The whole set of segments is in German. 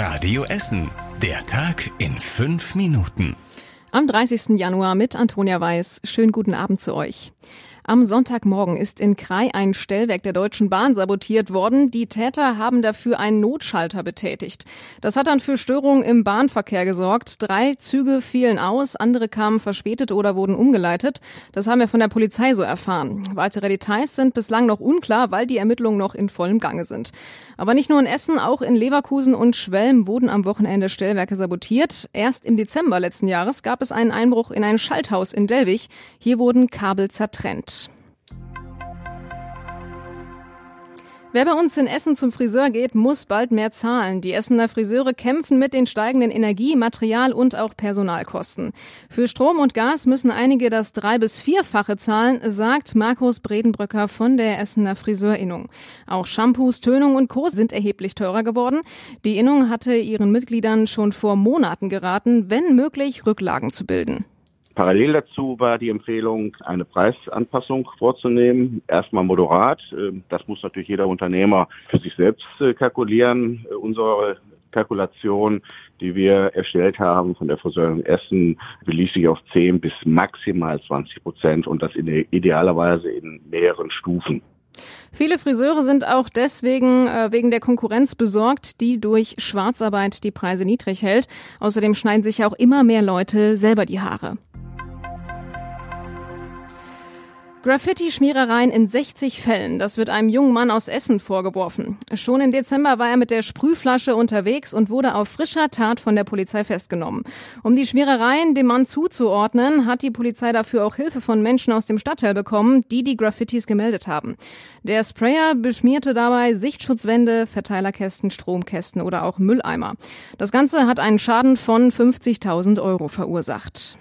Radio Essen. Der Tag in fünf Minuten. Am 30. Januar mit Antonia Weiß. Schönen guten Abend zu euch. Am Sonntagmorgen ist in Krai ein Stellwerk der Deutschen Bahn sabotiert worden. Die Täter haben dafür einen Notschalter betätigt. Das hat dann für Störungen im Bahnverkehr gesorgt. Drei Züge fielen aus, andere kamen verspätet oder wurden umgeleitet. Das haben wir von der Polizei so erfahren. Weitere Details sind bislang noch unklar, weil die Ermittlungen noch in vollem Gange sind. Aber nicht nur in Essen, auch in Leverkusen und Schwelm wurden am Wochenende Stellwerke sabotiert. Erst im Dezember letzten Jahres gab es einen Einbruch in ein Schalthaus in Delwig. Hier wurden Kabel zertrennt. Wer bei uns in Essen zum Friseur geht, muss bald mehr zahlen. Die Essener Friseure kämpfen mit den steigenden Energie-, Material- und auch Personalkosten. Für Strom und Gas müssen einige das drei- bis vierfache zahlen, sagt Markus Bredenbrücker von der Essener Friseurinnung. Auch Shampoos, Tönung und Co. sind erheblich teurer geworden. Die Innung hatte ihren Mitgliedern schon vor Monaten geraten, wenn möglich Rücklagen zu bilden. Parallel dazu war die Empfehlung, eine Preisanpassung vorzunehmen. Erstmal moderat. Ähm, das muss natürlich jeder Unternehmer für sich selbst äh, kalkulieren. Äh, unsere Kalkulation, die wir erstellt haben von der Versorgung Essen, beließ sich auf 10 bis maximal 20 Prozent und das in idealerweise in mehreren Stufen. Viele Friseure sind auch deswegen äh, wegen der Konkurrenz besorgt, die durch Schwarzarbeit die Preise niedrig hält. Außerdem schneiden sich auch immer mehr Leute selber die Haare. Graffiti-Schmierereien in 60 Fällen. Das wird einem jungen Mann aus Essen vorgeworfen. Schon im Dezember war er mit der Sprühflasche unterwegs und wurde auf frischer Tat von der Polizei festgenommen. Um die Schmierereien dem Mann zuzuordnen, hat die Polizei dafür auch Hilfe von Menschen aus dem Stadtteil bekommen, die die Graffitis gemeldet haben. Der Sprayer beschmierte dabei Sichtschutzwände, Verteilerkästen, Stromkästen oder auch Mülleimer. Das Ganze hat einen Schaden von 50.000 Euro verursacht.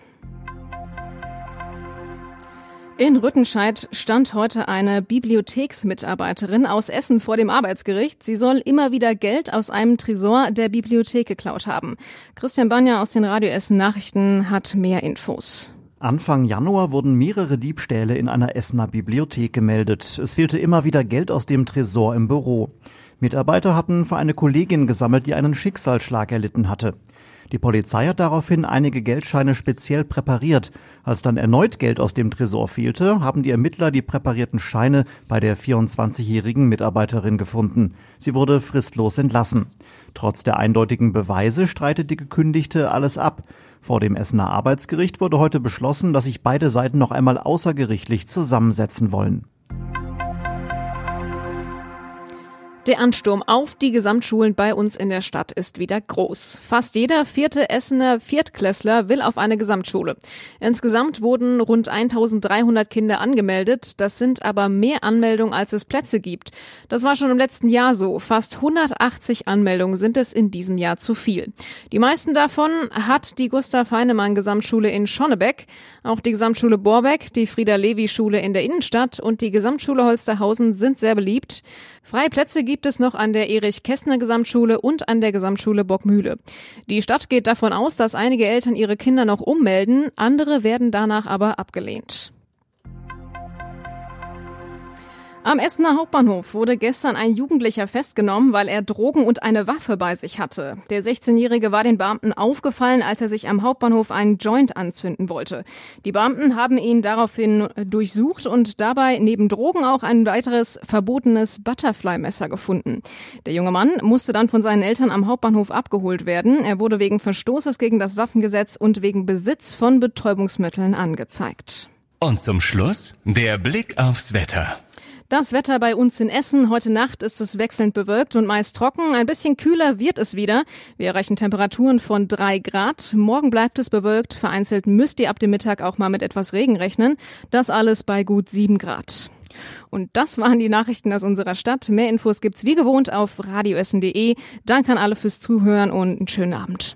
In Rüttenscheid stand heute eine Bibliotheksmitarbeiterin aus Essen vor dem Arbeitsgericht. Sie soll immer wieder Geld aus einem Tresor der Bibliothek geklaut haben. Christian Banja aus den Radio Essen Nachrichten hat mehr Infos. Anfang Januar wurden mehrere Diebstähle in einer Essener Bibliothek gemeldet. Es fehlte immer wieder Geld aus dem Tresor im Büro. Mitarbeiter hatten für eine Kollegin gesammelt, die einen Schicksalsschlag erlitten hatte. Die Polizei hat daraufhin einige Geldscheine speziell präpariert. Als dann erneut Geld aus dem Tresor fehlte, haben die Ermittler die präparierten Scheine bei der 24-jährigen Mitarbeiterin gefunden. Sie wurde fristlos entlassen. Trotz der eindeutigen Beweise streitet die Gekündigte alles ab. Vor dem Essener Arbeitsgericht wurde heute beschlossen, dass sich beide Seiten noch einmal außergerichtlich zusammensetzen wollen. Der Ansturm auf die Gesamtschulen bei uns in der Stadt ist wieder groß. Fast jeder vierte Essener Viertklässler will auf eine Gesamtschule. Insgesamt wurden rund 1300 Kinder angemeldet. Das sind aber mehr Anmeldungen, als es Plätze gibt. Das war schon im letzten Jahr so. Fast 180 Anmeldungen sind es in diesem Jahr zu viel. Die meisten davon hat die Gustav Heinemann Gesamtschule in Schonnebeck, auch die Gesamtschule Borbeck, die Frieda Levi Schule in der Innenstadt und die Gesamtschule Holsterhausen sind sehr beliebt. Freie Plätze gibt es noch an der Erich-Kästner Gesamtschule und an der Gesamtschule Bockmühle. Die Stadt geht davon aus, dass einige Eltern ihre Kinder noch ummelden, andere werden danach aber abgelehnt. Am Essener Hauptbahnhof wurde gestern ein Jugendlicher festgenommen, weil er Drogen und eine Waffe bei sich hatte. Der 16-Jährige war den Beamten aufgefallen, als er sich am Hauptbahnhof einen Joint anzünden wollte. Die Beamten haben ihn daraufhin durchsucht und dabei neben Drogen auch ein weiteres verbotenes Butterfly-Messer gefunden. Der junge Mann musste dann von seinen Eltern am Hauptbahnhof abgeholt werden. Er wurde wegen Verstoßes gegen das Waffengesetz und wegen Besitz von Betäubungsmitteln angezeigt. Und zum Schluss der Blick aufs Wetter. Das Wetter bei uns in Essen. Heute Nacht ist es wechselnd bewölkt und meist trocken. Ein bisschen kühler wird es wieder. Wir erreichen Temperaturen von drei Grad. Morgen bleibt es bewölkt. Vereinzelt müsst ihr ab dem Mittag auch mal mit etwas Regen rechnen. Das alles bei gut sieben Grad. Und das waren die Nachrichten aus unserer Stadt. Mehr Infos gibt's wie gewohnt auf radioessen.de. Danke an alle fürs Zuhören und einen schönen Abend.